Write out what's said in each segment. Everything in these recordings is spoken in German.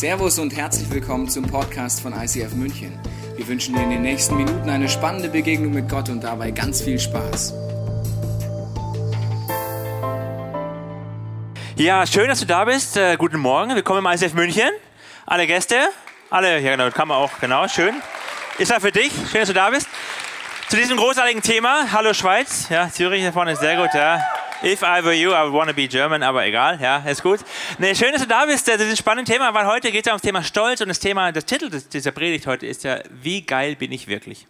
Servus und herzlich willkommen zum Podcast von ICF München. Wir wünschen dir in den nächsten Minuten eine spannende Begegnung mit Gott und dabei ganz viel Spaß. Ja, schön, dass du da bist. Äh, guten Morgen. Willkommen im ICF München. Alle Gäste, alle, ja genau, kann man auch, genau, schön. Ist er für dich? Schön, dass du da bist. Zu diesem großartigen Thema. Hallo Schweiz. Ja, Zürich hier vorne ist sehr gut, ja. If I were you, I would want to be German, aber egal, ja, ist gut. Nee, schön, dass du da bist. Das ist ein spannendes Thema, weil heute geht es ja ums Thema Stolz und das Thema, das Titel dieser Predigt heute ist ja, wie geil bin ich wirklich?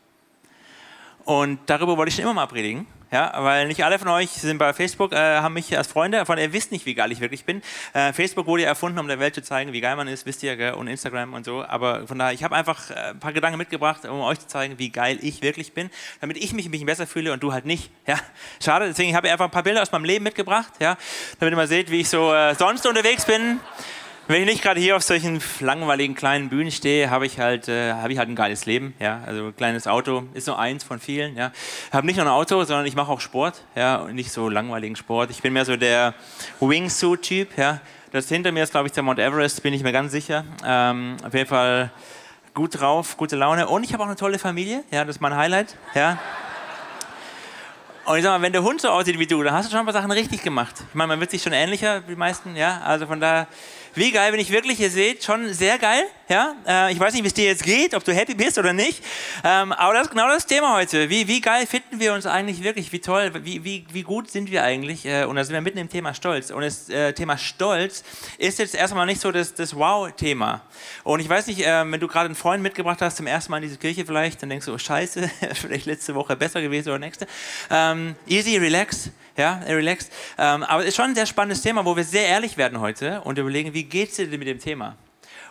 Und darüber wollte ich schon immer mal predigen. Ja, weil nicht alle von euch sind bei Facebook, äh, haben mich als Freunde, von ihr wisst nicht, wie geil ich wirklich bin. Äh, Facebook wurde ja erfunden, um der Welt zu zeigen, wie geil man ist, wisst ihr, gell? und Instagram und so. Aber von daher, ich habe einfach äh, ein paar Gedanken mitgebracht, um euch zu zeigen, wie geil ich wirklich bin, damit ich mich ein bisschen besser fühle und du halt nicht. Ja, schade, deswegen habe ich einfach ein paar Bilder aus meinem Leben mitgebracht, ja, damit ihr mal seht, wie ich so äh, sonst unterwegs bin. Wenn ich nicht gerade hier auf solchen langweiligen kleinen Bühnen stehe, habe ich halt, äh, habe ich halt ein geiles Leben. Ja, also ein kleines Auto ist nur eins von vielen. Ja, habe nicht nur ein Auto, sondern ich mache auch Sport. Ja, und nicht so langweiligen Sport. Ich bin mehr so der Wingsuit-Typ. Ja, das hinter mir ist, glaube ich, der Mount Everest. Bin ich mir ganz sicher. Ähm, auf jeden Fall gut drauf, gute Laune und ich habe auch eine tolle Familie. Ja, das ist mein Highlight. Ja. Und ich sag mal, wenn der Hund so aussieht wie du, dann hast du schon ein paar Sachen richtig gemacht. Ich meine, man wird sich schon ähnlicher wie die meisten, ja. Also von daher wie geil bin ich wirklich? Ihr seht, schon sehr geil. Ja? Äh, ich weiß nicht, wie es dir jetzt geht, ob du happy bist oder nicht. Ähm, aber das ist genau das Thema heute. Wie, wie geil finden wir uns eigentlich wirklich? Wie toll, wie, wie, wie gut sind wir eigentlich? Äh, und da sind wir mitten im Thema Stolz. Und das äh, Thema Stolz ist jetzt erstmal nicht so das, das Wow-Thema. Und ich weiß nicht, äh, wenn du gerade einen Freund mitgebracht hast, zum ersten Mal in diese Kirche vielleicht, dann denkst du, oh Scheiße, vielleicht letzte Woche besser gewesen oder nächste. Ähm, easy, relax ja, relaxed. Ähm, aber es ist schon ein sehr spannendes Thema, wo wir sehr ehrlich werden heute und überlegen, wie geht es dir denn mit dem Thema?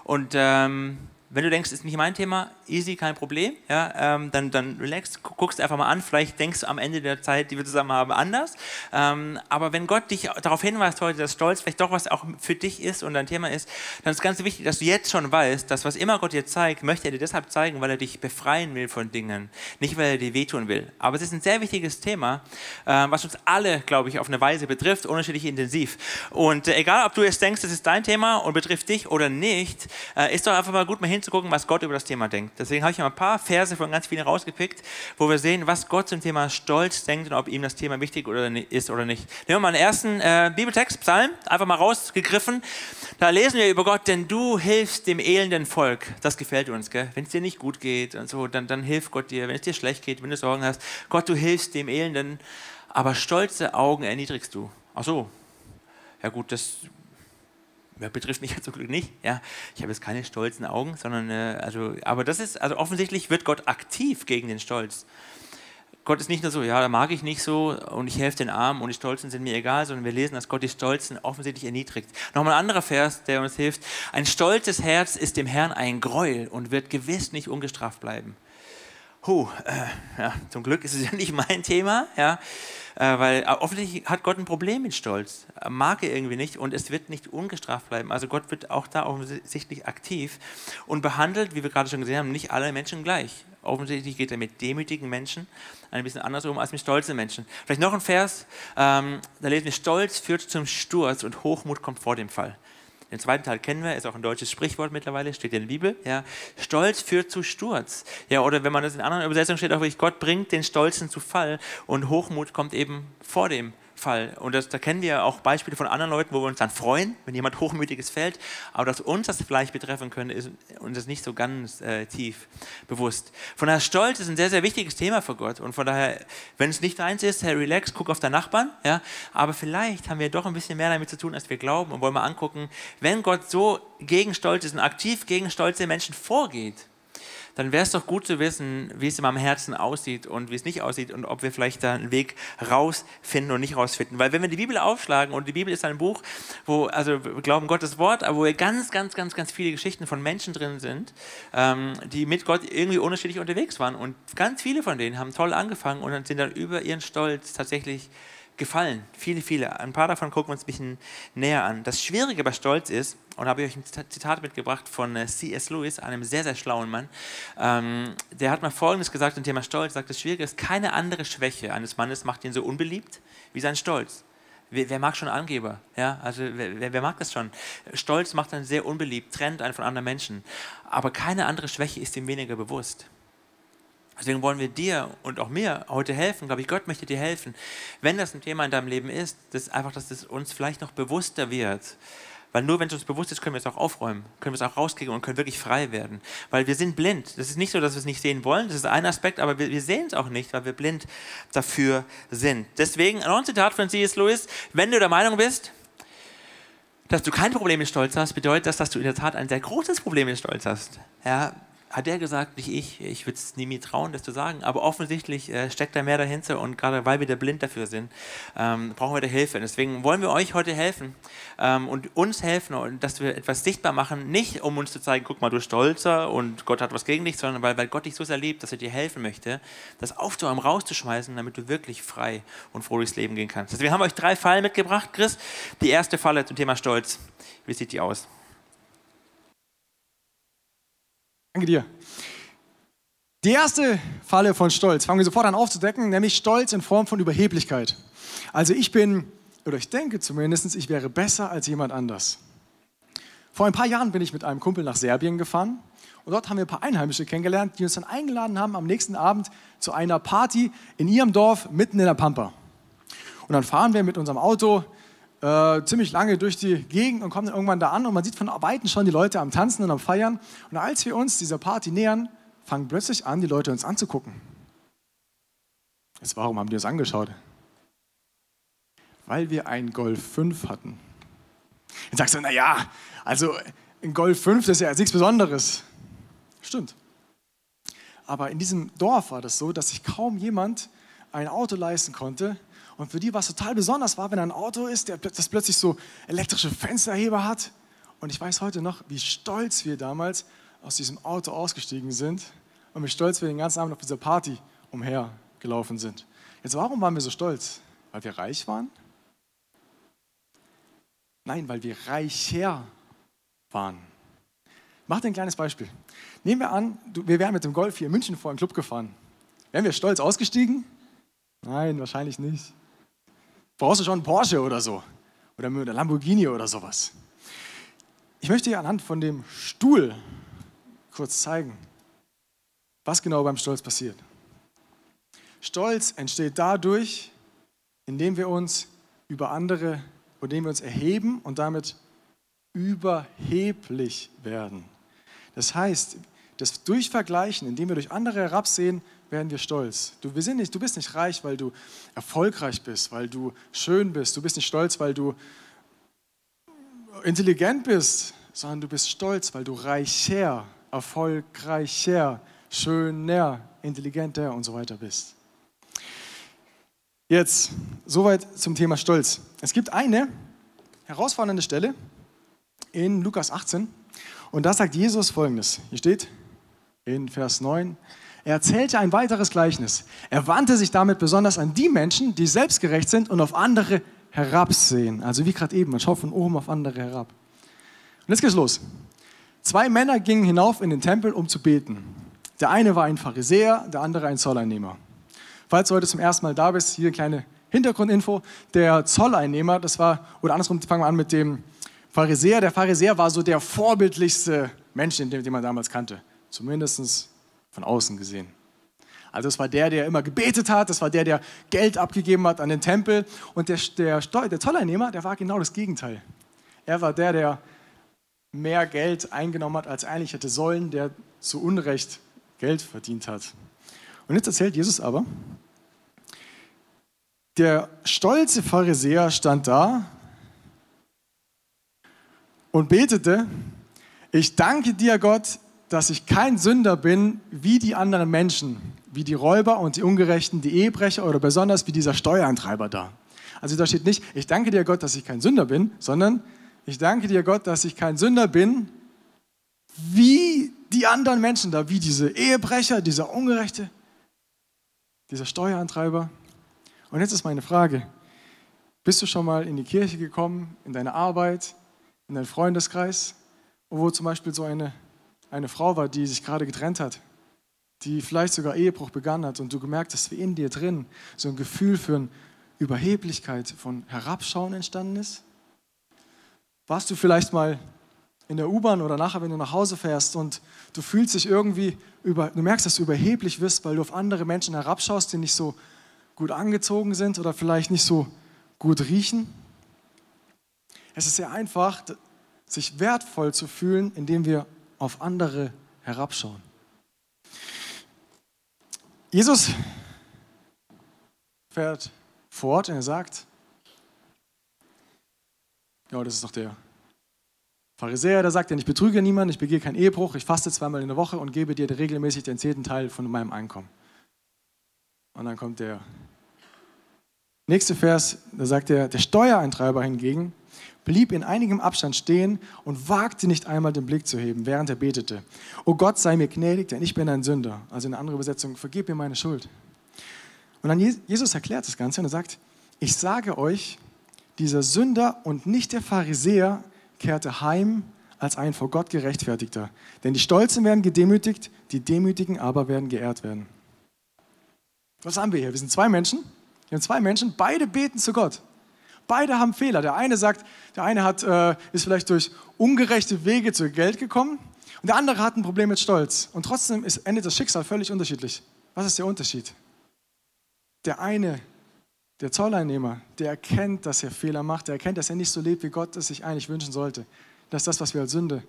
Und ähm, wenn du denkst, es ist nicht mein Thema, easy, kein Problem, ja, ähm, dann, dann relax, guckst einfach mal an, vielleicht denkst du am Ende der Zeit, die wir zusammen haben, anders. Ähm, aber wenn Gott dich darauf hinweist heute, dass Stolz vielleicht doch was auch für dich ist und dein Thema ist, dann ist es ganz wichtig, dass du jetzt schon weißt, dass was immer Gott dir zeigt, möchte er dir deshalb zeigen, weil er dich befreien will von Dingen, nicht weil er dir wehtun will. Aber es ist ein sehr wichtiges Thema, äh, was uns alle, glaube ich, auf eine Weise betrifft, unterschiedlich intensiv. Und äh, egal, ob du jetzt denkst, das ist dein Thema und betrifft dich oder nicht, äh, ist doch einfach mal gut, mal hinzugucken, was Gott über das Thema denkt. Deswegen habe ich mal ein paar Verse von ganz vielen rausgepickt, wo wir sehen, was Gott zum Thema Stolz denkt und ob ihm das Thema wichtig ist oder nicht. Nehmen wir mal einen ersten äh, Bibeltext, Psalm, einfach mal rausgegriffen. Da lesen wir über Gott, denn du hilfst dem elenden Volk. Das gefällt uns, Wenn es dir nicht gut geht und so, dann, dann hilft Gott dir. Wenn es dir schlecht geht, wenn du Sorgen hast, Gott, du hilfst dem Elenden, aber stolze Augen erniedrigst du. Ach so. Ja gut, das betrifft mich zum Glück nicht. Ja, ich habe jetzt keine stolzen Augen, sondern äh, also, aber das ist also offensichtlich wird Gott aktiv gegen den Stolz. Gott ist nicht nur so, ja, da mag ich nicht so und ich helfe den Armen und die Stolzen sind mir egal, sondern wir lesen, dass Gott die Stolzen offensichtlich erniedrigt. Nochmal ein anderer Vers, der uns hilft. Ein stolzes Herz ist dem Herrn ein Gräuel und wird gewiss nicht ungestraft bleiben. Huh, äh, ja, zum Glück ist es ja nicht mein Thema, ja. Äh, weil äh, offensichtlich hat Gott ein Problem mit Stolz, mag er irgendwie nicht und es wird nicht ungestraft bleiben. Also Gott wird auch da offensichtlich aktiv und behandelt, wie wir gerade schon gesehen haben, nicht alle Menschen gleich. Offensichtlich geht er mit demütigen Menschen ein bisschen anders um als mit stolzen Menschen. Vielleicht noch ein Vers, ähm, da lesen wir, Stolz führt zum Sturz und Hochmut kommt vor dem Fall. Den zweiten Teil kennen wir, ist auch ein deutsches Sprichwort mittlerweile, steht in der Bibel. Ja. Stolz führt zu Sturz. Ja, oder wenn man das in anderen Übersetzungen steht, auch wirklich, Gott bringt den Stolzen zu Fall und Hochmut kommt eben vor dem Fall. Und das, da kennen wir auch Beispiele von anderen Leuten, wo wir uns dann freuen, wenn jemand Hochmütiges fällt. Aber dass uns das vielleicht betreffen könnte, ist uns das nicht so ganz äh, tief bewusst. Von daher, Stolz ist ein sehr, sehr wichtiges Thema für Gott. Und von daher, wenn es nicht eins ist, hey, relax, guck auf deinen Nachbarn. Ja? Aber vielleicht haben wir doch ein bisschen mehr damit zu tun, als wir glauben. Und wollen mal angucken, wenn Gott so gegen Stolz ist und aktiv gegen stolze Menschen vorgeht, dann wäre es doch gut zu wissen, wie es in meinem Herzen aussieht und wie es nicht aussieht und ob wir vielleicht da einen Weg rausfinden und nicht rausfinden. Weil wenn wir die Bibel aufschlagen und die Bibel ist ein Buch, wo, also wir glauben Gottes Wort, aber wo ganz, ganz, ganz, ganz viele Geschichten von Menschen drin sind, ähm, die mit Gott irgendwie unterschiedlich unterwegs waren. Und ganz viele von denen haben toll angefangen und sind dann über ihren Stolz tatsächlich gefallen. Viele, viele. Ein paar davon gucken wir uns ein bisschen näher an. Das Schwierige bei Stolz ist, und da habe ich euch ein Zitat mitgebracht von äh, C.S. Lewis, einem sehr, sehr schlauen Mann. Ähm, der hat mal Folgendes gesagt zum Thema Stolz. Sagt, das Schwierige ist, keine andere Schwäche eines Mannes macht ihn so unbeliebt wie sein Stolz. Wer, wer, mag schon Angeber? Ja, also wer, wer, mag das schon? Stolz macht einen sehr unbeliebt, trennt einen von anderen Menschen. Aber keine andere Schwäche ist ihm weniger bewusst. Deswegen wollen wir dir und auch mir heute helfen. Glaube ich, Gott möchte dir helfen. Wenn das ein Thema in deinem Leben ist, dass einfach, dass es uns vielleicht noch bewusster wird. Weil nur wenn es uns bewusst ist, können wir es auch aufräumen, können wir es auch rauskriegen und können wirklich frei werden. Weil wir sind blind. Das ist nicht so, dass wir es nicht sehen wollen, das ist ein Aspekt, aber wir, wir sehen es auch nicht, weil wir blind dafür sind. Deswegen noch ein Zitat von C.S. Lewis, wenn du der Meinung bist, dass du kein Problem mit Stolz hast, bedeutet das, dass du in der Tat ein sehr großes Problem mit Stolz hast. Ja, hat er gesagt, nicht ich. Ich würde es nie mir trauen, das zu sagen. Aber offensichtlich äh, steckt da mehr dahinter und gerade weil wir da blind dafür sind, ähm, brauchen wir da Hilfe. Deswegen wollen wir euch heute helfen ähm, und uns helfen und dass wir etwas sichtbar machen, nicht um uns zu zeigen, guck mal, du Stolzer und Gott hat was gegen dich, sondern weil, weil Gott dich so sehr liebt, dass er dir helfen möchte, das aufzuräumen, rauszuschmeißen, damit du wirklich frei und froh durchs Leben gehen kannst. Also wir haben euch drei Fallen mitgebracht, Chris. Die erste Falle zum Thema Stolz. Wie sieht die aus? Danke dir. Die erste Falle von Stolz fangen wir sofort an aufzudecken, nämlich Stolz in Form von Überheblichkeit. Also ich bin, oder ich denke zumindest, ich wäre besser als jemand anders. Vor ein paar Jahren bin ich mit einem Kumpel nach Serbien gefahren und dort haben wir ein paar Einheimische kennengelernt, die uns dann eingeladen haben am nächsten Abend zu einer Party in ihrem Dorf mitten in der Pampa. Und dann fahren wir mit unserem Auto äh, ziemlich lange durch die Gegend und kommen dann irgendwann da an und man sieht von Weitem schon die Leute am Tanzen und am Feiern. Und als wir uns dieser Party nähern, fangen plötzlich an, die Leute uns anzugucken. Jetzt, warum haben die uns angeschaut? Weil wir einen Golf 5 hatten. Dann sagst du, naja, also ein Golf 5, das ist ja nichts Besonderes. Stimmt. Aber in diesem Dorf war das so, dass sich kaum jemand ein Auto leisten konnte, und für die war es total besonders war, wenn ein Auto ist, der, das plötzlich so elektrische Fensterheber hat. Und ich weiß heute noch, wie stolz wir damals aus diesem Auto ausgestiegen sind und wie stolz wir den ganzen Abend auf dieser Party umhergelaufen sind. Jetzt, warum waren wir so stolz? Weil wir reich waren? Nein, weil wir reicher waren. Mach dir ein kleines Beispiel. Nehmen wir an, wir wären mit dem Golf hier in München vor einen Club gefahren. Wären wir stolz ausgestiegen? Nein, wahrscheinlich nicht brauchst du schon einen Porsche oder so. Oder eine Lamborghini oder sowas. Ich möchte dir anhand von dem Stuhl kurz zeigen, was genau beim Stolz passiert. Stolz entsteht dadurch, indem wir uns über andere, indem wir uns erheben und damit überheblich werden. Das heißt, das Durchvergleichen, indem wir durch andere herabsehen, werden wir stolz. Du, wir sind nicht, du bist nicht reich, weil du erfolgreich bist, weil du schön bist. Du bist nicht stolz, weil du intelligent bist, sondern du bist stolz, weil du reicher, erfolgreicher, schöner, intelligenter und so weiter bist. Jetzt, soweit zum Thema Stolz. Es gibt eine herausfordernde Stelle in Lukas 18 und da sagt Jesus folgendes. Hier steht in Vers 9, er erzählte ein weiteres Gleichnis. Er wandte sich damit besonders an die Menschen, die selbstgerecht sind und auf andere herabsehen. Also wie gerade eben, man schaut von oben auf andere herab. Und jetzt geht's los. Zwei Männer gingen hinauf in den Tempel, um zu beten. Der eine war ein Pharisäer, der andere ein Zolleinnehmer. Falls du heute zum ersten Mal da bist, hier eine kleine Hintergrundinfo. Der Zolleinnehmer, das war, oder andersrum, fangen wir an mit dem Pharisäer. Der Pharisäer war so der vorbildlichste Mensch, den, den man damals kannte. Zumindest von außen gesehen. Also es war der, der immer gebetet hat, das war der, der Geld abgegeben hat an den Tempel. Und der, der, der Zolleinnehmer, der war genau das Gegenteil. Er war der, der mehr Geld eingenommen hat, als eigentlich hätte sollen, der zu Unrecht Geld verdient hat. Und jetzt erzählt Jesus aber, der stolze Pharisäer stand da und betete, ich danke dir Gott, dass ich kein Sünder bin wie die anderen Menschen, wie die Räuber und die Ungerechten, die Ehebrecher oder besonders wie dieser Steuereintreiber da. Also da steht nicht, ich danke dir Gott, dass ich kein Sünder bin, sondern ich danke dir Gott, dass ich kein Sünder bin wie die anderen Menschen da, wie diese Ehebrecher, dieser Ungerechte, dieser Steuereintreiber. Und jetzt ist meine Frage, bist du schon mal in die Kirche gekommen, in deine Arbeit, in deinen Freundeskreis, wo zum Beispiel so eine eine Frau war, die sich gerade getrennt hat, die vielleicht sogar Ehebruch begangen hat und du gemerkt hast, wie in dir drin so ein Gefühl für ein Überheblichkeit, von Herabschauen entstanden ist? Warst du vielleicht mal in der U-Bahn oder nachher, wenn du nach Hause fährst und du fühlst dich irgendwie über, du merkst, dass du überheblich wirst, weil du auf andere Menschen herabschaust, die nicht so gut angezogen sind oder vielleicht nicht so gut riechen? Es ist sehr einfach, sich wertvoll zu fühlen, indem wir auf andere herabschauen. Jesus fährt fort und er sagt, ja, das ist doch der Pharisäer, der sagt, ich betrüge niemanden, ich begehe keinen Ehebruch, ich faste zweimal in der Woche und gebe dir regelmäßig den zehnten Teil von meinem Einkommen. Und dann kommt der nächste Vers, da sagt er, der Steuereintreiber hingegen blieb in einigem Abstand stehen und wagte nicht einmal den Blick zu heben, während er betete. O Gott sei mir gnädig, denn ich bin ein Sünder. Also in einer anderen Übersetzung, vergib mir meine Schuld. Und dann Jesus erklärt das Ganze und er sagt, ich sage euch, dieser Sünder und nicht der Pharisäer kehrte heim als ein vor Gott gerechtfertigter. Denn die Stolzen werden gedemütigt, die Demütigen aber werden geehrt werden. Was haben wir hier? Wir sind zwei Menschen. Wir haben zwei Menschen, beide beten zu Gott. Beide haben Fehler. Der eine sagt, der eine hat, äh, ist vielleicht durch ungerechte Wege zu Geld gekommen und der andere hat ein Problem mit Stolz. Und trotzdem ist, endet das Schicksal völlig unterschiedlich. Was ist der Unterschied? Der eine, der Zolleinnehmer, der erkennt, dass er Fehler macht, der erkennt, dass er nicht so lebt, wie Gott es sich eigentlich wünschen sollte. Das ist das, was wir als Sünde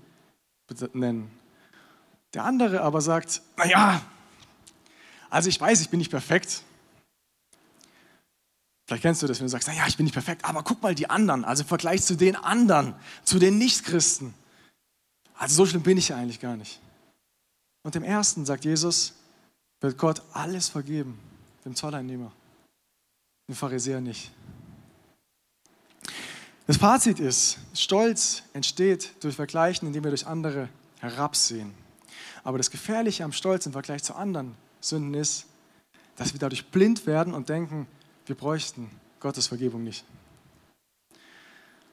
nennen. Der andere aber sagt, naja, also ich weiß, ich bin nicht perfekt, Vielleicht kennst du das, wenn du sagst, naja, ich bin nicht perfekt, aber guck mal die anderen, also im Vergleich zu den anderen, zu den Nichtchristen. Also so schlimm bin ich eigentlich gar nicht. Und dem ersten, sagt Jesus, wird Gott alles vergeben, dem Zolleinnehmer, dem Pharisäer nicht. Das Fazit ist, Stolz entsteht durch Vergleichen, indem wir durch andere herabsehen. Aber das Gefährliche am Stolz im Vergleich zu anderen Sünden ist, dass wir dadurch blind werden und denken, wir bräuchten Gottes Vergebung nicht.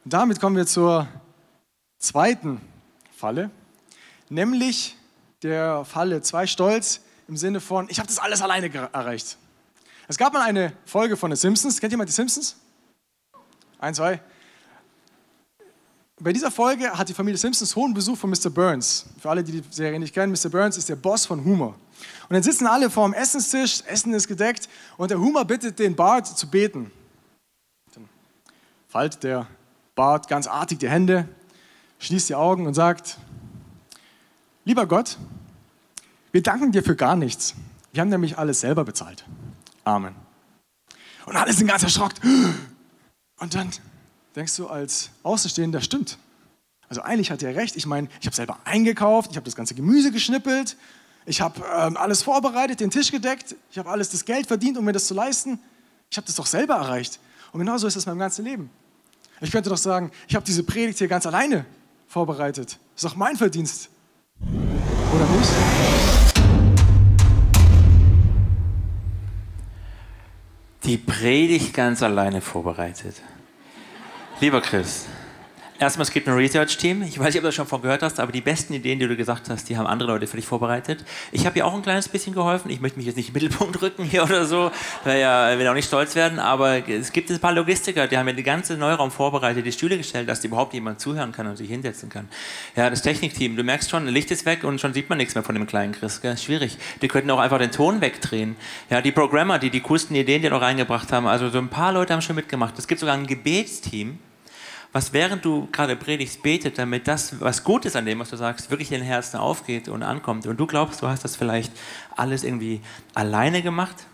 Und damit kommen wir zur zweiten Falle, nämlich der Falle zwei Stolz im Sinne von, ich habe das alles alleine erreicht. Es gab mal eine Folge von The Simpsons. Kennt jemand die Simpsons? Ein, zwei. Bei dieser Folge hat die Familie Simpsons hohen Besuch von Mr. Burns. Für alle, die die Serie nicht kennen, Mr. Burns ist der Boss von Humor. Und dann sitzen alle vor dem Essenstisch, Essen ist gedeckt und der Humor bittet den Bart zu beten. Dann faltet der Bart ganz artig die Hände, schließt die Augen und sagt, lieber Gott, wir danken dir für gar nichts. Wir haben nämlich alles selber bezahlt. Amen. Und alle sind ganz erschrocken. Und dann denkst du als Außenstehender, stimmt. Also eigentlich hat er recht. Ich meine, ich habe selber eingekauft, ich habe das ganze Gemüse geschnippelt ich habe ähm, alles vorbereitet, den Tisch gedeckt. Ich habe alles das Geld verdient, um mir das zu leisten. Ich habe das doch selber erreicht. Und genauso ist es mein ganzes Leben. Ich könnte doch sagen, ich habe diese Predigt hier ganz alleine vorbereitet. Das ist doch mein Verdienst. Oder nicht? Die Predigt ganz alleine vorbereitet. Lieber Chris, Erstmal, es gibt ein Research-Team. Ich weiß nicht, ob du das schon von gehört hast, aber die besten Ideen, die du gesagt hast, die haben andere Leute für dich vorbereitet. Ich habe ja auch ein kleines bisschen geholfen. Ich möchte mich jetzt nicht im Mittelpunkt rücken hier oder so, weil ja, will auch nicht stolz werden, aber es gibt ein paar Logistiker, die haben ja den ganzen Neuraum vorbereitet, die Stühle gestellt, dass überhaupt jemand zuhören kann und sich hinsetzen kann. Ja, das Technikteam, du merkst schon, Licht ist weg und schon sieht man nichts mehr von dem kleinen Chris. Gell? Schwierig. Die könnten auch einfach den Ton wegdrehen. Ja, die Programmer, die die coolsten Ideen, die noch reingebracht haben, also so ein paar Leute haben schon mitgemacht. Es gibt sogar ein Gebetsteam, was während du gerade predigst, betet, damit das, was gut ist an dem, was du sagst, wirklich in den Herzen aufgeht und ankommt. Und du glaubst, du hast das vielleicht alles irgendwie alleine gemacht?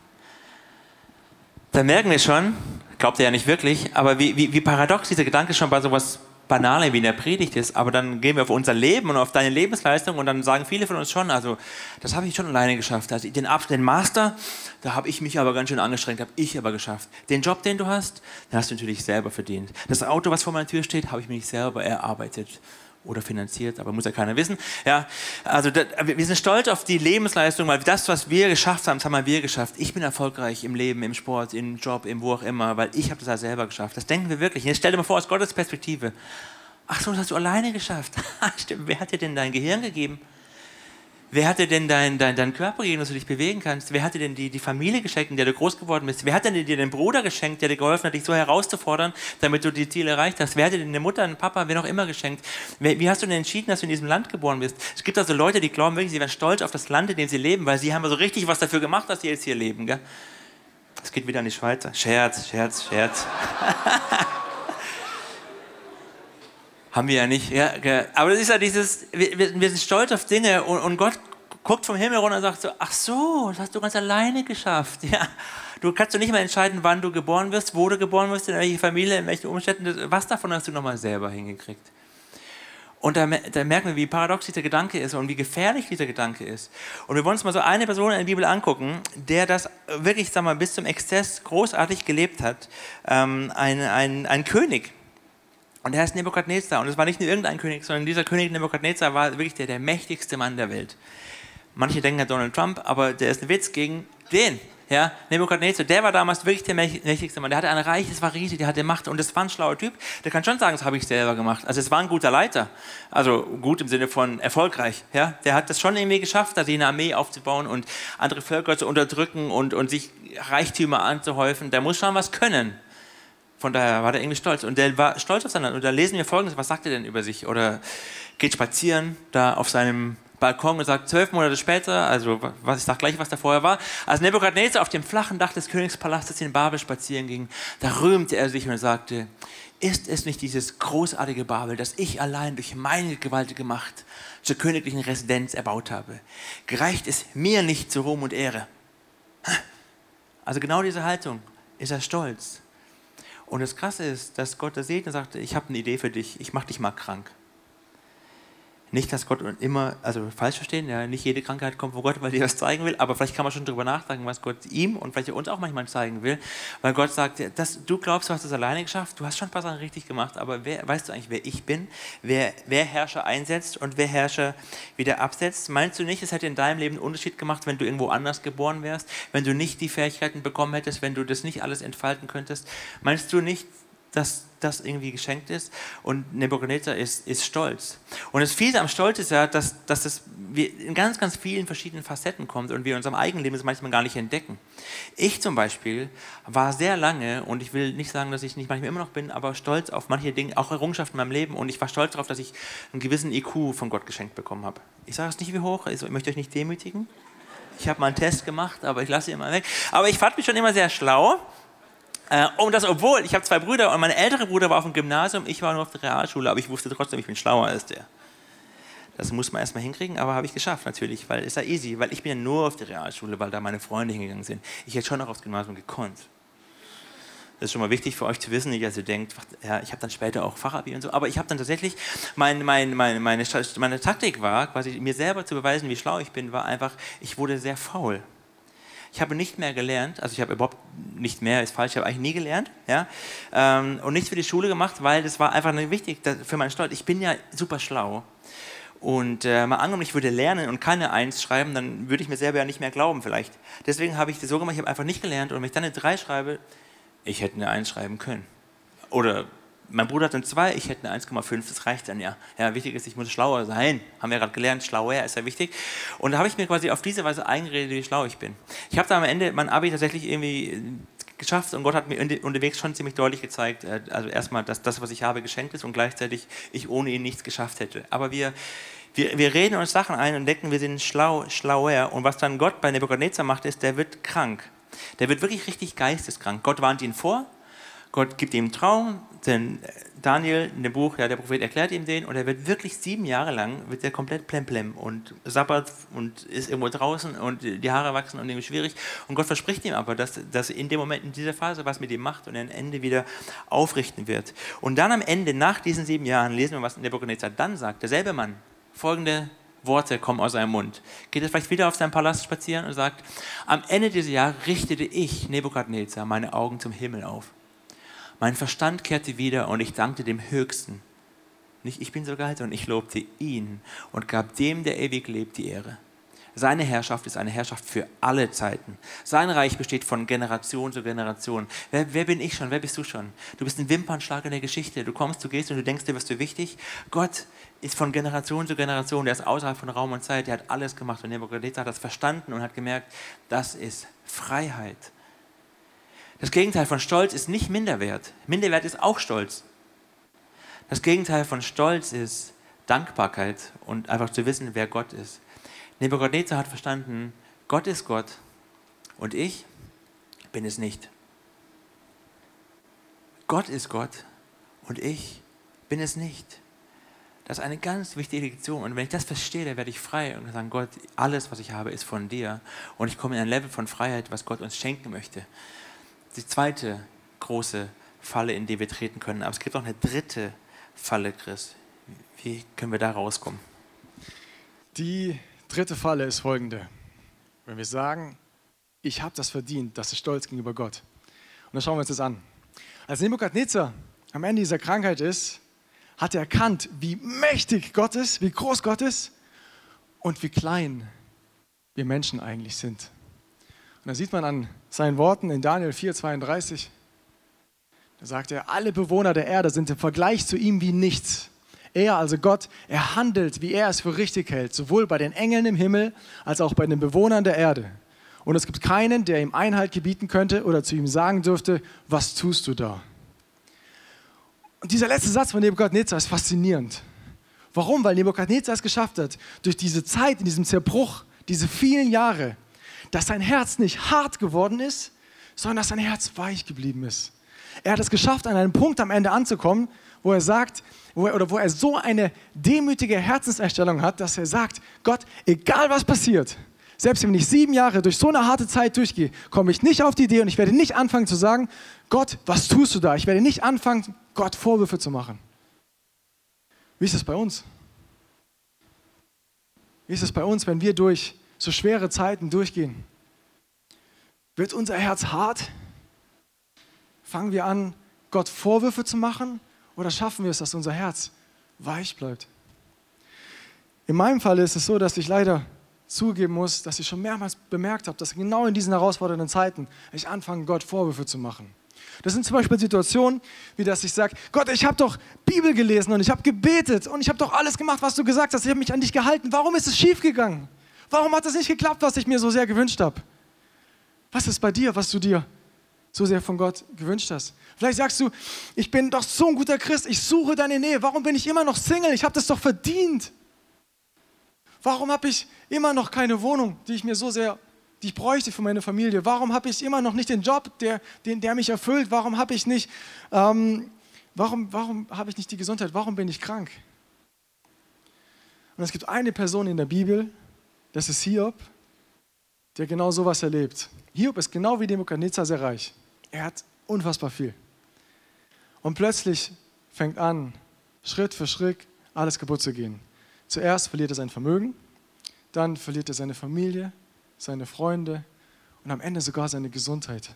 Dann merken wir schon, glaubt er ja nicht wirklich, aber wie, wie, wie paradox dieser Gedanke schon bei sowas Banale wie in der Predigt ist, aber dann gehen wir auf unser Leben und auf deine Lebensleistung und dann sagen viele von uns schon, also das habe ich schon alleine geschafft. Also den, den Master, da habe ich mich aber ganz schön angestrengt, habe ich aber geschafft. Den Job, den du hast, den hast du natürlich selber verdient. Das Auto, was vor meiner Tür steht, habe ich mir nicht selber erarbeitet oder finanziert, aber muss ja keiner wissen. Ja, also das, wir sind stolz auf die Lebensleistung, weil das, was wir geschafft haben, das haben wir geschafft. Ich bin erfolgreich im Leben, im Sport, im Job, im wo auch immer, weil ich habe das ja selber geschafft. Das denken wir wirklich. Jetzt stell dir mal vor, aus Gottes Perspektive. Ach so, das hast du alleine geschafft. Stimmt, wer hat dir denn dein Gehirn gegeben? Wer hat dir denn deinen dein, dein Körper gegeben, dass du dich bewegen kannst? Wer hat dir denn die, die Familie geschenkt, in der du groß geworden bist? Wer hat denn dir den Bruder geschenkt, der dir geholfen hat, dich so herauszufordern, damit du die Ziele erreicht hast? Wer hat dir denn eine Mutter, einen Papa, wer noch immer geschenkt? Wie hast du denn entschieden, dass du in diesem Land geboren bist? Es gibt also Leute, die glauben wirklich, sie werden stolz auf das Land, in dem sie leben, weil sie haben so richtig was dafür gemacht, dass sie jetzt hier leben. Es geht wieder an die Schweizer. Scherz, Scherz, Scherz. Haben wir ja nicht. Ja, aber das ist ja dieses, wir, wir sind stolz auf Dinge und, und, Gott guckt vom Himmel runter und sagt so, ach so, das hast du ganz alleine geschafft. Ja. Du kannst du nicht mehr entscheiden, wann du geboren wirst, wo du geboren wirst, in welcher Familie, in welchen Umständen. Was davon hast du nochmal selber hingekriegt? Und da, da, merken wir, wie paradox dieser Gedanke ist und wie gefährlich dieser Gedanke ist. Und wir wollen uns mal so eine Person in der Bibel angucken, der das wirklich, sag mal, bis zum Exzess großartig gelebt hat. Ähm, ein, ein, ein König, und er heißt Nebukadnezar. Und es war nicht nur irgendein König, sondern dieser König Nebukadnezar war wirklich der, der mächtigste Mann der Welt. Manche denken an Donald Trump, aber der ist ein Witz gegen den. Ja, Nebukadnezar, der war damals wirklich der mächtigste Mann. Der hatte ein Reich, das war riesig, der hatte Macht und das war ein schlauer Typ. Der kann schon sagen, das habe ich selber gemacht. Also es war ein guter Leiter. Also gut im Sinne von erfolgreich. Ja, der hat das schon irgendwie geschafft, da eine Armee aufzubauen und andere Völker zu unterdrücken und, und sich Reichtümer anzuhäufen. Der muss schon was können. Von daher war der irgendwie stolz. Und der war stolz auf sein Land. Und da lesen wir folgendes: Was sagt er denn über sich? Oder geht spazieren da auf seinem Balkon und sagt zwölf Monate später, also was ich sage gleich, was da vorher war, als Nebukadnezar auf dem flachen Dach des Königspalastes in Babel spazieren ging, da rühmte er sich und sagte, ist es nicht dieses großartige Babel, das ich allein durch meine gewaltige Macht zur königlichen Residenz erbaut habe? Gereicht es mir nicht zu Ruhm und Ehre? Also genau diese Haltung ist er stolz. Und das Krasse ist, dass Gott das sieht und sagt, ich habe eine Idee für dich, ich mache dich mal krank. Nicht, dass Gott immer, also falsch verstehen, ja, nicht jede Krankheit kommt von Gott, weil er was zeigen will, aber vielleicht kann man schon darüber nachdenken, was Gott ihm und vielleicht uns auch manchmal zeigen will, weil Gott sagt, dass du glaubst, du hast das alleine geschafft, du hast schon ein paar Sachen richtig gemacht, aber wer, weißt du eigentlich, wer ich bin, wer, wer Herrscher einsetzt und wer Herrscher wieder absetzt? Meinst du nicht, es hätte in deinem Leben einen Unterschied gemacht, wenn du irgendwo anders geboren wärst, wenn du nicht die Fähigkeiten bekommen hättest, wenn du das nicht alles entfalten könntest? Meinst du nicht, dass das irgendwie geschenkt ist. Und Nebuchadnezzar ist, ist stolz. Und das Fiese am Stolz ist ja, dass, dass das in ganz, ganz vielen verschiedenen Facetten kommt und wir in unserem eigenen Leben es manchmal gar nicht entdecken. Ich zum Beispiel war sehr lange, und ich will nicht sagen, dass ich nicht manchmal immer noch bin, aber stolz auf manche Dinge, auch Errungenschaften in meinem Leben. Und ich war stolz darauf, dass ich einen gewissen IQ von Gott geschenkt bekommen habe. Ich sage es nicht wie hoch, also ich möchte euch nicht demütigen. Ich habe mal einen Test gemacht, aber ich lasse ihn mal weg. Aber ich fand mich schon immer sehr schlau und das, obwohl, ich habe zwei Brüder und mein älterer Bruder war auf dem Gymnasium, ich war nur auf der Realschule, aber ich wusste trotzdem, ich bin schlauer als der. Das muss man erstmal hinkriegen, aber habe ich geschafft natürlich, weil es ja easy, weil ich bin ja nur auf der Realschule, weil da meine Freunde hingegangen sind. Ich hätte schon noch aufs Gymnasium gekonnt. Das ist schon mal wichtig für euch zu wissen, nicht, dass ihr denkt, ja, ich habe dann später auch Fachabi und so, aber ich habe dann tatsächlich, mein, mein, mein, meine, meine Taktik war, quasi mir selber zu beweisen, wie schlau ich bin, war einfach, ich wurde sehr faul. Ich habe nicht mehr gelernt, also ich habe überhaupt nicht mehr, ist falsch, ich habe eigentlich nie gelernt, ja, ähm, und nichts für die Schule gemacht, weil das war einfach wichtig für meinen Stolz. Ich bin ja super schlau. Und äh, mal angenommen, ich würde lernen und keine Eins schreiben, dann würde ich mir selber ja nicht mehr glauben vielleicht. Deswegen habe ich das so gemacht, ich habe einfach nicht gelernt und wenn ich dann eine Drei schreibe, ich hätte eine Eins schreiben können. Oder mein Bruder hat eine 2, ich hätte eine 1,5, das reicht dann ja. Ja, wichtig ist, ich muss schlauer sein. Haben wir gerade gelernt, schlauer ist ja wichtig. Und da habe ich mir quasi auf diese Weise eingeredet, wie schlau ich bin. Ich habe da am Ende mein Abi tatsächlich irgendwie äh, geschafft und Gott hat mir unterwegs schon ziemlich deutlich gezeigt, äh, also erstmal, dass das, was ich habe, geschenkt ist und gleichzeitig ich ohne ihn nichts geschafft hätte. Aber wir, wir, wir reden uns Sachen ein und denken, wir sind schlau, schlauer. Und was dann Gott bei Nebuchadnezzar macht, ist, der wird krank. Der wird wirklich richtig geisteskrank. Gott warnt ihn vor, Gott gibt ihm Traum, denn Daniel in dem Buch, ja, der Prophet erklärt ihm den und er wird wirklich sieben Jahre lang, wird er komplett plemplem und sabbert und ist irgendwo draußen und die Haare wachsen und ist schwierig und Gott verspricht ihm aber, dass, dass in dem Moment, in dieser Phase was mit ihm macht und er am Ende wieder aufrichten wird. Und dann am Ende, nach diesen sieben Jahren, lesen wir, was Nebuchadnezzar dann sagt. Derselbe Mann, folgende Worte kommen aus seinem Mund. Geht er vielleicht wieder auf seinen Palast spazieren und sagt, am Ende dieses Jahres richtete ich, Nebukadnezar, meine Augen zum Himmel auf mein Verstand kehrte wieder und ich dankte dem Höchsten. Nicht ich bin so geil, sondern ich lobte ihn und gab dem, der ewig lebt, die Ehre. Seine Herrschaft ist eine Herrschaft für alle Zeiten. Sein Reich besteht von Generation zu Generation. Wer, wer, bin ich schon? Wer bist du schon? Du bist ein Wimpernschlag in der Geschichte. Du kommst, du gehst und du denkst dir, was du wichtig. Gott ist von Generation zu Generation, der ist außerhalb von Raum und Zeit, der hat alles gemacht und Nebuchadnezzar hat das verstanden und hat gemerkt, das ist Freiheit. Das Gegenteil von Stolz ist nicht Minderwert. Minderwert ist auch Stolz. Das Gegenteil von Stolz ist Dankbarkeit und einfach zu wissen, wer Gott ist. Nebuchadnezzar hat verstanden, Gott ist Gott und ich bin es nicht. Gott ist Gott und ich bin es nicht. Das ist eine ganz wichtige Lektion. Und wenn ich das verstehe, dann werde ich frei und sagen, Gott, alles, was ich habe, ist von dir. Und ich komme in ein Level von Freiheit, was Gott uns schenken möchte. Die zweite große Falle, in die wir treten können. Aber es gibt auch eine dritte Falle, Chris. Wie können wir da rauskommen? Die dritte Falle ist folgende. Wenn wir sagen, ich habe das verdient, das ist Stolz gegenüber Gott. Und dann schauen wir uns das an. Als Nebukadnezar am Ende dieser Krankheit ist, hat er erkannt, wie mächtig Gott ist, wie groß Gott ist und wie klein wir Menschen eigentlich sind. Und da sieht man an seinen Worten in Daniel 4,32, da sagt er, alle Bewohner der Erde sind im Vergleich zu ihm wie nichts. Er, also Gott, er handelt, wie er es für richtig hält, sowohl bei den Engeln im Himmel als auch bei den Bewohnern der Erde. Und es gibt keinen, der ihm Einhalt gebieten könnte oder zu ihm sagen dürfte, was tust du da? Und dieser letzte Satz von Nebukadnezar ist faszinierend. Warum? Weil Nebukadnezar es geschafft hat, durch diese Zeit, in diesem Zerbruch, diese vielen Jahre, dass sein Herz nicht hart geworden ist, sondern dass sein Herz weich geblieben ist. Er hat es geschafft, an einem Punkt am Ende anzukommen, wo er sagt, wo er, oder wo er so eine demütige Herzenserstellung hat, dass er sagt, Gott, egal was passiert, selbst wenn ich sieben Jahre durch so eine harte Zeit durchgehe, komme ich nicht auf die Idee und ich werde nicht anfangen zu sagen, Gott, was tust du da? Ich werde nicht anfangen, Gott Vorwürfe zu machen. Wie ist es bei uns? Wie ist es bei uns, wenn wir durch so schwere Zeiten durchgehen? Wird unser Herz hart? Fangen wir an, Gott Vorwürfe zu machen? Oder schaffen wir es, dass unser Herz weich bleibt? In meinem Fall ist es so, dass ich leider zugeben muss, dass ich schon mehrmals bemerkt habe, dass genau in diesen herausfordernden Zeiten ich anfange, Gott Vorwürfe zu machen. Das sind zum Beispiel Situationen, wie dass ich sage, Gott, ich habe doch Bibel gelesen und ich habe gebetet und ich habe doch alles gemacht, was du gesagt hast. Ich habe mich an dich gehalten. Warum ist es schiefgegangen? Warum hat es nicht geklappt, was ich mir so sehr gewünscht habe? Was ist bei dir, was du dir so sehr von Gott gewünscht hast? Vielleicht sagst du, ich bin doch so ein guter Christ, ich suche deine Nähe. Warum bin ich immer noch Single? Ich habe das doch verdient. Warum habe ich immer noch keine Wohnung, die ich mir so sehr, die ich bräuchte für meine Familie? Warum habe ich immer noch nicht den Job, der, den, der mich erfüllt? Warum habe ich nicht, ähm, warum, warum habe ich nicht die Gesundheit? Warum bin ich krank? Und es gibt eine Person in der Bibel, das ist Hiob, der genau sowas erlebt. Hiob ist genau wie Nebukadnezar sehr reich. Er hat unfassbar viel. Und plötzlich fängt an, Schritt für Schritt alles kaputt zu gehen. Zuerst verliert er sein Vermögen, dann verliert er seine Familie, seine Freunde und am Ende sogar seine Gesundheit.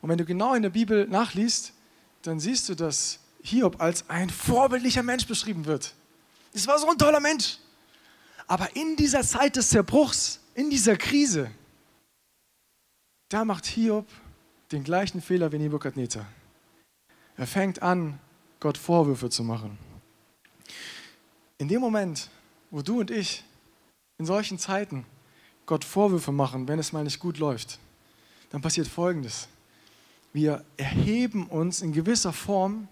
Und wenn du genau in der Bibel nachliest, dann siehst du, dass Hiob als ein vorbildlicher Mensch beschrieben wird. Es war so ein toller Mensch. Aber in dieser Zeit des Zerbruchs, in dieser Krise, da macht Hiob den gleichen Fehler wie Nebukadnezar. Er fängt an, Gott Vorwürfe zu machen. In dem Moment, wo du und ich in solchen Zeiten Gott Vorwürfe machen, wenn es mal nicht gut läuft, dann passiert Folgendes. Wir erheben uns in gewisser Form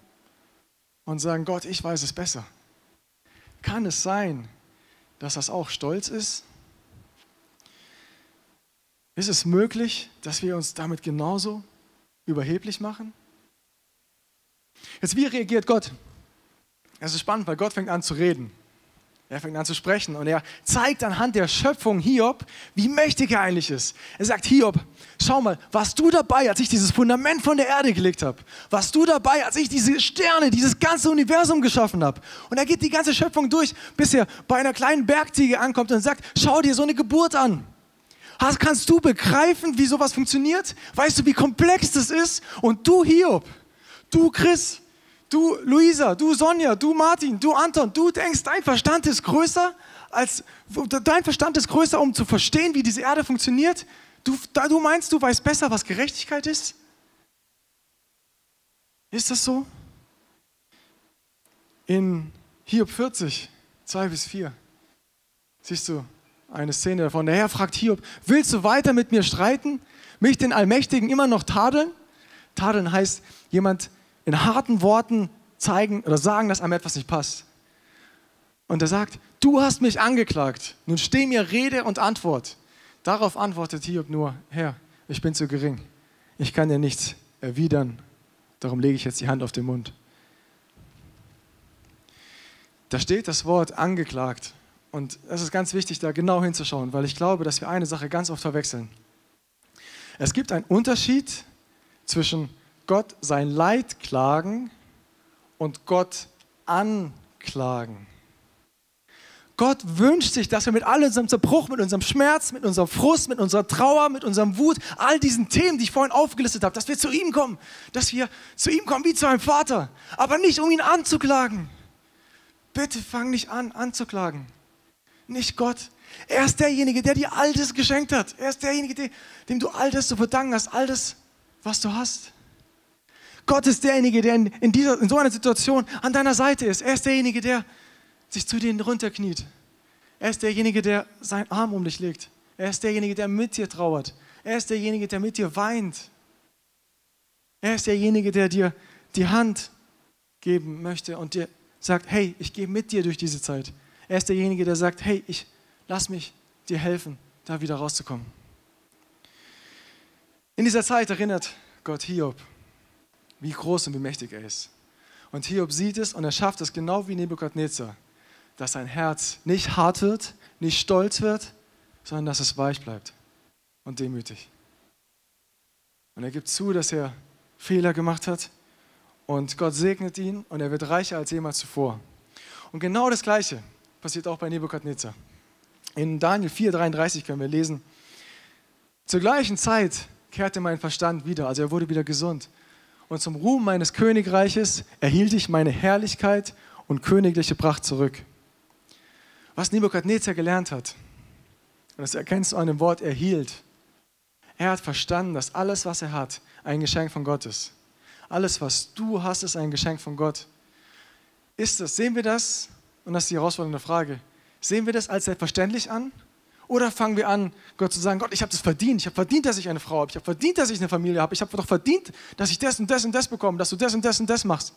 und sagen, Gott, ich weiß es besser. Kann es sein, dass das auch Stolz ist? Ist es möglich, dass wir uns damit genauso überheblich machen? Jetzt, wie reagiert Gott? Es ist spannend, weil Gott fängt an zu reden. Er fängt an zu sprechen und er zeigt anhand der Schöpfung Hiob, wie mächtig er eigentlich ist. Er sagt, Hiob, schau mal, warst du dabei, als ich dieses Fundament von der Erde gelegt habe? Warst du dabei, als ich diese Sterne, dieses ganze Universum geschaffen habe? Und er geht die ganze Schöpfung durch, bis er bei einer kleinen Bergziege ankommt und sagt, schau dir so eine Geburt an. Hast, kannst du begreifen, wie sowas funktioniert? Weißt du, wie komplex das ist? Und du, Hiob, du, Chris, Du, Luisa, du, Sonja, du, Martin, du, Anton, du denkst, dein Verstand ist größer als, dein Verstand ist größer, um zu verstehen, wie diese Erde funktioniert. Du, du meinst, du weißt besser, was Gerechtigkeit ist? Ist das so? In Hiob 40, 2 bis 4. Siehst du eine Szene davon. Der Herr fragt Hiob, willst du weiter mit mir streiten? Mich, den Allmächtigen, immer noch tadeln? Tadeln heißt, jemand in harten Worten zeigen oder sagen, dass einem etwas nicht passt. Und er sagt, du hast mich angeklagt. Nun steh mir Rede und Antwort. Darauf antwortet Hiob nur, Herr, ich bin zu gering. Ich kann dir nichts erwidern. Darum lege ich jetzt die Hand auf den Mund. Da steht das Wort angeklagt. Und es ist ganz wichtig, da genau hinzuschauen, weil ich glaube, dass wir eine Sache ganz oft verwechseln. Es gibt einen Unterschied zwischen Gott sein Leid klagen und Gott anklagen. Gott wünscht sich, dass wir mit all unserem Zerbruch, mit unserem Schmerz, mit unserem Frust, mit unserer Trauer, mit unserem Wut, all diesen Themen, die ich vorhin aufgelistet habe, dass wir zu ihm kommen, dass wir zu ihm kommen wie zu einem Vater, aber nicht um ihn anzuklagen. Bitte fang nicht an, anzuklagen. Nicht Gott. Er ist derjenige, der dir all das geschenkt hat. Er ist derjenige, dem du all das zu verdanken hast, all das, was du hast. Gott ist derjenige, der in, in, dieser, in so einer Situation an deiner Seite ist. Er ist derjenige, der sich zu dir runterkniet. Er ist derjenige, der seinen Arm um dich legt. Er ist derjenige, der mit dir trauert. Er ist derjenige, der mit dir weint. Er ist derjenige, der dir die Hand geben möchte und dir sagt, hey, ich gehe mit dir durch diese Zeit. Er ist derjenige, der sagt, hey, ich lass mich dir helfen, da wieder rauszukommen. In dieser Zeit erinnert Gott Hiob, wie groß und wie mächtig er ist. Und Hiob sieht es und er schafft es genau wie Nebukadnezar, dass sein Herz nicht hart wird, nicht stolz wird, sondern dass es weich bleibt und demütig. Und er gibt zu, dass er Fehler gemacht hat und Gott segnet ihn und er wird reicher als jemals zuvor. Und genau das Gleiche passiert auch bei Nebukadnezar. In Daniel 4,33 können wir lesen, zur gleichen Zeit kehrte mein Verstand wieder, also er wurde wieder gesund. Und zum Ruhm meines Königreiches erhielt ich meine Herrlichkeit und königliche Pracht zurück. Was Nebukadnezar gelernt hat, und das erkennst du an dem Wort erhielt, er hat verstanden, dass alles, was er hat, ein Geschenk von Gott ist. Alles, was du hast, ist ein Geschenk von Gott. Ist das, sehen wir das? Und das ist die herausfordernde Frage. Sehen wir das als selbstverständlich an? Oder fangen wir an, Gott zu sagen, Gott, ich habe das verdient. Ich habe verdient, dass ich eine Frau habe. Ich habe verdient, dass ich eine Familie habe. Ich habe doch verdient, dass ich das und das und das bekomme, dass du das und das und das machst.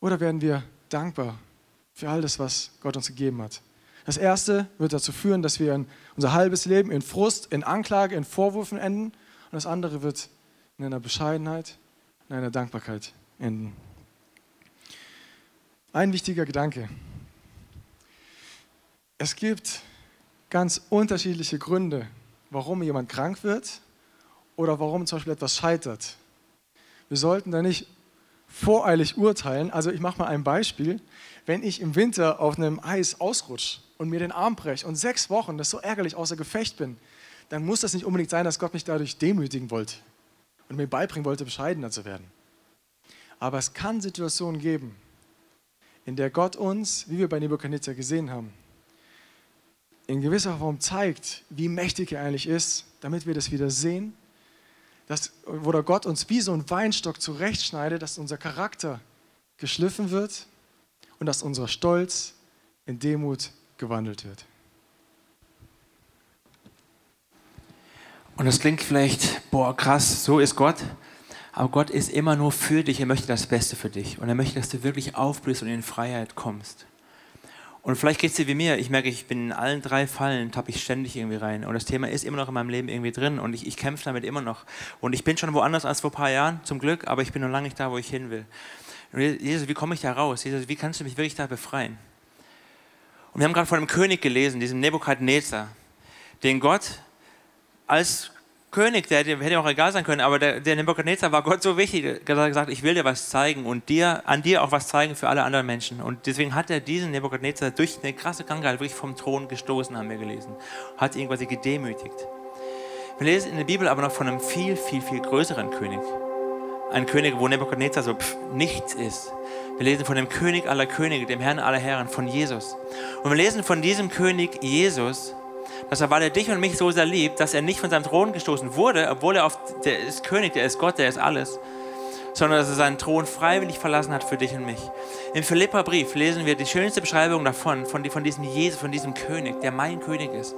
Oder werden wir dankbar für all das, was Gott uns gegeben hat? Das Erste wird dazu führen, dass wir unser halbes Leben in Frust, in Anklage, in Vorwürfen enden. Und das andere wird in einer Bescheidenheit, in einer Dankbarkeit enden. Ein wichtiger Gedanke. Es gibt ganz unterschiedliche Gründe, warum jemand krank wird oder warum zum Beispiel etwas scheitert. Wir sollten da nicht voreilig urteilen. Also ich mache mal ein Beispiel. Wenn ich im Winter auf einem Eis ausrutsche und mir den Arm breche und sechs Wochen das so ärgerlich außer Gefecht bin, dann muss das nicht unbedingt sein, dass Gott mich dadurch demütigen wollte und mir beibringen wollte, bescheidener zu werden. Aber es kann Situationen geben, in der Gott uns, wie wir bei Nebuchadnezzar gesehen haben, in gewisser Form zeigt, wie mächtig er eigentlich ist, damit wir das wieder sehen, dass, wo der Gott uns wie so ein Weinstock zurechtschneidet, dass unser Charakter geschliffen wird und dass unser Stolz in Demut gewandelt wird. Und das klingt vielleicht, boah, krass, so ist Gott. Aber Gott ist immer nur für dich, er möchte das Beste für dich. Und er möchte, dass du wirklich aufblühst und in Freiheit kommst. Und vielleicht geht es dir wie mir. Ich merke, ich bin in allen drei Fallen, tappe ich ständig irgendwie rein. Und das Thema ist immer noch in meinem Leben irgendwie drin. Und ich, ich kämpfe damit immer noch. Und ich bin schon woanders als vor ein paar Jahren, zum Glück, aber ich bin noch lange nicht da, wo ich hin will. Und Jesus, wie komme ich da raus? Jesus, wie kannst du mich wirklich da befreien? Und wir haben gerade von einem König gelesen, diesem Nebukadnezar, den Gott als König, der hätte, hätte auch egal sein können, aber der, der Nebuchadnezzar war Gott so wichtig, er gesagt ich will dir was zeigen und dir, an dir auch was zeigen für alle anderen Menschen. Und deswegen hat er diesen Nebuchadnezzar durch eine krasse Krankheit wirklich vom Thron gestoßen, haben wir gelesen. Hat ihn quasi gedemütigt. Wir lesen in der Bibel aber noch von einem viel, viel, viel größeren König. Ein König, wo Nebuchadnezzar so pff, nichts ist. Wir lesen von dem König aller Könige, dem Herrn aller Herren, von Jesus. Und wir lesen von diesem König Jesus, dass er, weil er dich und mich so sehr liebt, dass er nicht von seinem Thron gestoßen wurde, obwohl er auf, der ist König, der ist Gott, der ist alles, sondern dass er seinen Thron freiwillig verlassen hat für dich und mich. Im Philipperbrief lesen wir die schönste Beschreibung davon, von, von diesem Jesus, von diesem König, der mein König ist,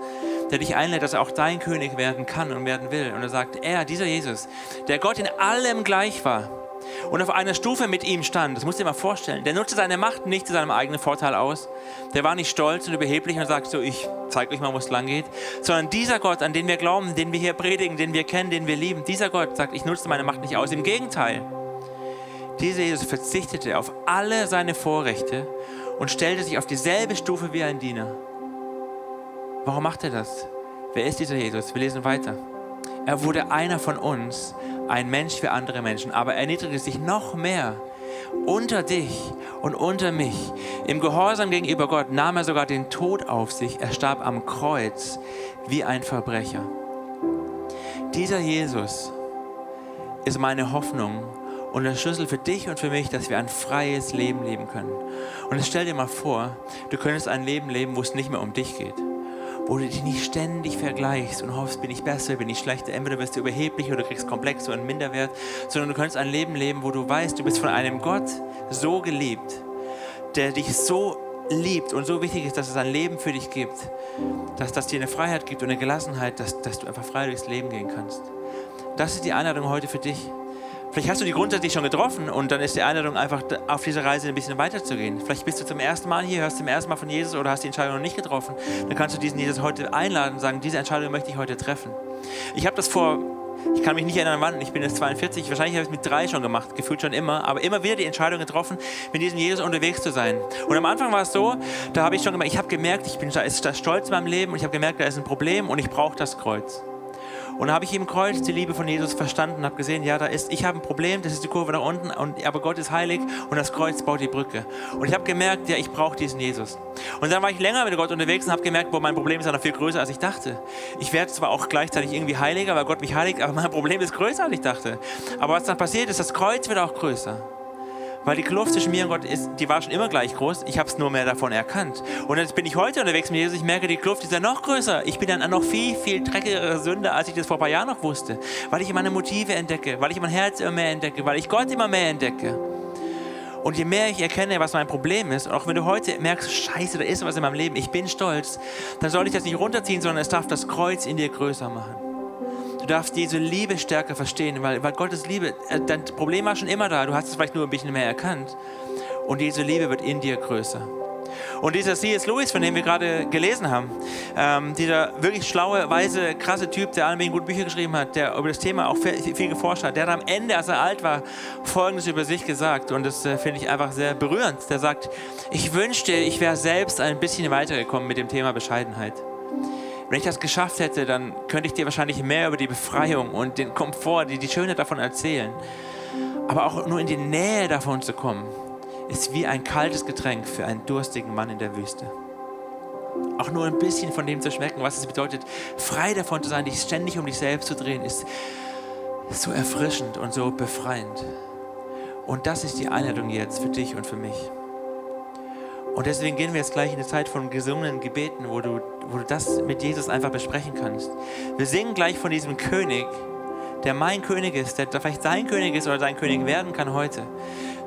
der dich einlädt, dass er auch dein König werden kann und werden will. Und er sagt, er, dieser Jesus, der Gott in allem gleich war, und auf einer Stufe mit ihm stand. Das musst du dir mal vorstellen. Der nutzte seine Macht nicht zu seinem eigenen Vorteil aus. Der war nicht stolz und überheblich und sagt so, ich zeige euch mal, wo es lang geht. Sondern dieser Gott, an den wir glauben, den wir hier predigen, den wir kennen, den wir lieben, dieser Gott sagt, ich nutze meine Macht nicht aus. Im Gegenteil. Dieser Jesus verzichtete auf alle seine Vorrechte und stellte sich auf dieselbe Stufe wie ein Diener. Warum macht er das? Wer ist dieser Jesus? Wir lesen weiter. Er wurde einer von uns, ein Mensch für andere Menschen, aber er erniedrigte sich noch mehr unter dich und unter mich. Im Gehorsam gegenüber Gott nahm er sogar den Tod auf sich. Er starb am Kreuz wie ein Verbrecher. Dieser Jesus ist meine Hoffnung und der Schlüssel für dich und für mich, dass wir ein freies Leben leben können. Und jetzt stell dir mal vor, du könntest ein Leben leben, wo es nicht mehr um dich geht wo du dich nicht ständig vergleichst und hoffst, bin ich besser, bin ich schlechter, entweder wirst du überheblich oder kriegst Komplex oder einen Minderwert, sondern du kannst ein Leben leben, wo du weißt, du bist von einem Gott so geliebt, der dich so liebt und so wichtig ist, dass es ein Leben für dich gibt, dass das dir eine Freiheit gibt und eine Gelassenheit, dass, dass du einfach frei durchs Leben gehen kannst. Das ist die Einladung heute für dich. Vielleicht hast du die grundsätzlich schon getroffen und dann ist die Einladung einfach auf dieser Reise ein bisschen weiterzugehen. Vielleicht bist du zum ersten Mal hier, hörst zum ersten Mal von Jesus oder hast die Entscheidung noch nicht getroffen. Dann kannst du diesen Jesus heute einladen und sagen, diese Entscheidung möchte ich heute treffen. Ich habe das vor, ich kann mich nicht erinnern wann, ich bin jetzt 42, wahrscheinlich habe ich es mit drei schon gemacht, gefühlt schon immer, aber immer wieder die Entscheidung getroffen, mit diesem Jesus unterwegs zu sein. Und am Anfang war es so, da habe ich schon gemerkt, ich habe gemerkt, ich bin da ist stolz in meinem Leben und ich habe gemerkt, da ist ein Problem und ich brauche das Kreuz. Und da habe ich im Kreuz die Liebe von Jesus verstanden, habe gesehen, ja, da ist, ich habe ein Problem, das ist die Kurve nach unten, und, aber Gott ist heilig und das Kreuz baut die Brücke. Und ich habe gemerkt, ja, ich brauche diesen Jesus. Und dann war ich länger mit Gott unterwegs und habe gemerkt, boah, mein Problem ist ja noch viel größer, als ich dachte. Ich werde zwar auch gleichzeitig irgendwie heiliger, weil Gott mich heiligt, aber mein Problem ist größer, als ich dachte. Aber was dann passiert ist, das Kreuz wird auch größer. Weil die Kluft zwischen mir und Gott ist, die war schon immer gleich groß. Ich habe es nur mehr davon erkannt. Und jetzt bin ich heute unterwegs mit Jesus. Ich merke, die Kluft ist ja noch größer. Ich bin dann noch viel, viel dreckigere Sünder, als ich das vor ein paar Jahren noch wusste. Weil ich meine Motive entdecke, weil ich mein Herz immer mehr entdecke, weil ich Gott immer mehr entdecke. Und je mehr ich erkenne, was mein Problem ist, und auch wenn du heute merkst, scheiße, da ist was in meinem Leben, ich bin stolz, dann soll ich das nicht runterziehen, sondern es darf das Kreuz in dir größer machen darfst diese Liebe stärker verstehen, weil, weil Gottes Liebe, äh, dein Problem war schon immer da, du hast es vielleicht nur ein bisschen mehr erkannt. Und diese Liebe wird in dir größer. Und dieser C.S. Lewis, von dem wir gerade gelesen haben, ähm, dieser wirklich schlaue, weise, krasse Typ, der alle möglichen gute Bücher geschrieben hat, der über das Thema auch viel, viel, geforscht hat, der hat am Ende, als er alt war, Folgendes über sich gesagt. Und das äh, finde ich einfach sehr berührend. Der sagt, ich wünschte, ich wäre selbst ein bisschen weitergekommen mit dem Thema Bescheidenheit. Wenn ich das geschafft hätte, dann könnte ich dir wahrscheinlich mehr über die Befreiung und den Komfort, die, die Schönheit davon erzählen. Aber auch nur in die Nähe davon zu kommen, ist wie ein kaltes Getränk für einen durstigen Mann in der Wüste. Auch nur ein bisschen von dem zu schmecken, was es bedeutet, frei davon zu sein, dich ständig um dich selbst zu drehen, ist so erfrischend und so befreiend. Und das ist die Einladung jetzt für dich und für mich. Und deswegen gehen wir jetzt gleich in eine Zeit von gesungenen Gebeten, wo du, wo du das mit Jesus einfach besprechen kannst. Wir singen gleich von diesem König, der mein König ist, der vielleicht sein König ist oder dein König werden kann heute,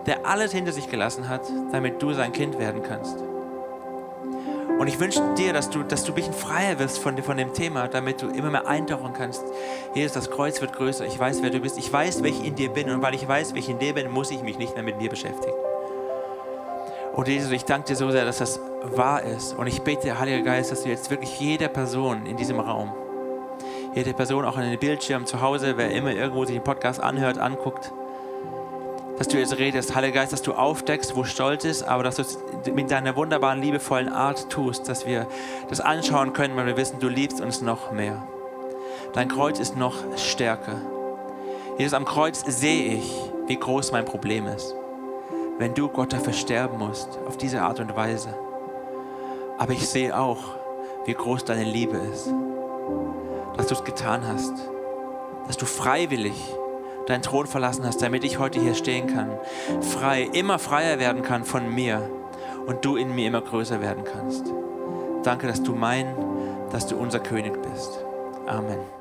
der alles hinter sich gelassen hat, damit du sein Kind werden kannst. Und ich wünsche dir, dass du, dass du ein bisschen freier wirst von, von dem Thema, damit du immer mehr eintauchen kannst. Jesus, das Kreuz wird größer. Ich weiß, wer du bist. Ich weiß, wer ich in dir bin. Und weil ich weiß, wer ich in dir bin, muss ich mich nicht mehr mit mir beschäftigen. Und Jesus, ich danke dir so sehr, dass das wahr ist. Und ich bete, Heiliger Geist, dass du jetzt wirklich jeder Person in diesem Raum, jede Person auch an den Bildschirm zu Hause, wer immer irgendwo sich den Podcast anhört, anguckt, dass du jetzt redest, Heiliger Geist, dass du aufdeckst, wo Stolz ist, aber dass du es mit deiner wunderbaren, liebevollen Art tust, dass wir das anschauen können, weil wir wissen, du liebst uns noch mehr. Dein Kreuz ist noch stärker. Jesus, am Kreuz sehe ich, wie groß mein Problem ist wenn du Gott dafür sterben musst, auf diese Art und Weise. Aber ich sehe auch, wie groß deine Liebe ist, dass du es getan hast, dass du freiwillig deinen Thron verlassen hast, damit ich heute hier stehen kann, frei, immer freier werden kann von mir und du in mir immer größer werden kannst. Danke, dass du mein, dass du unser König bist. Amen.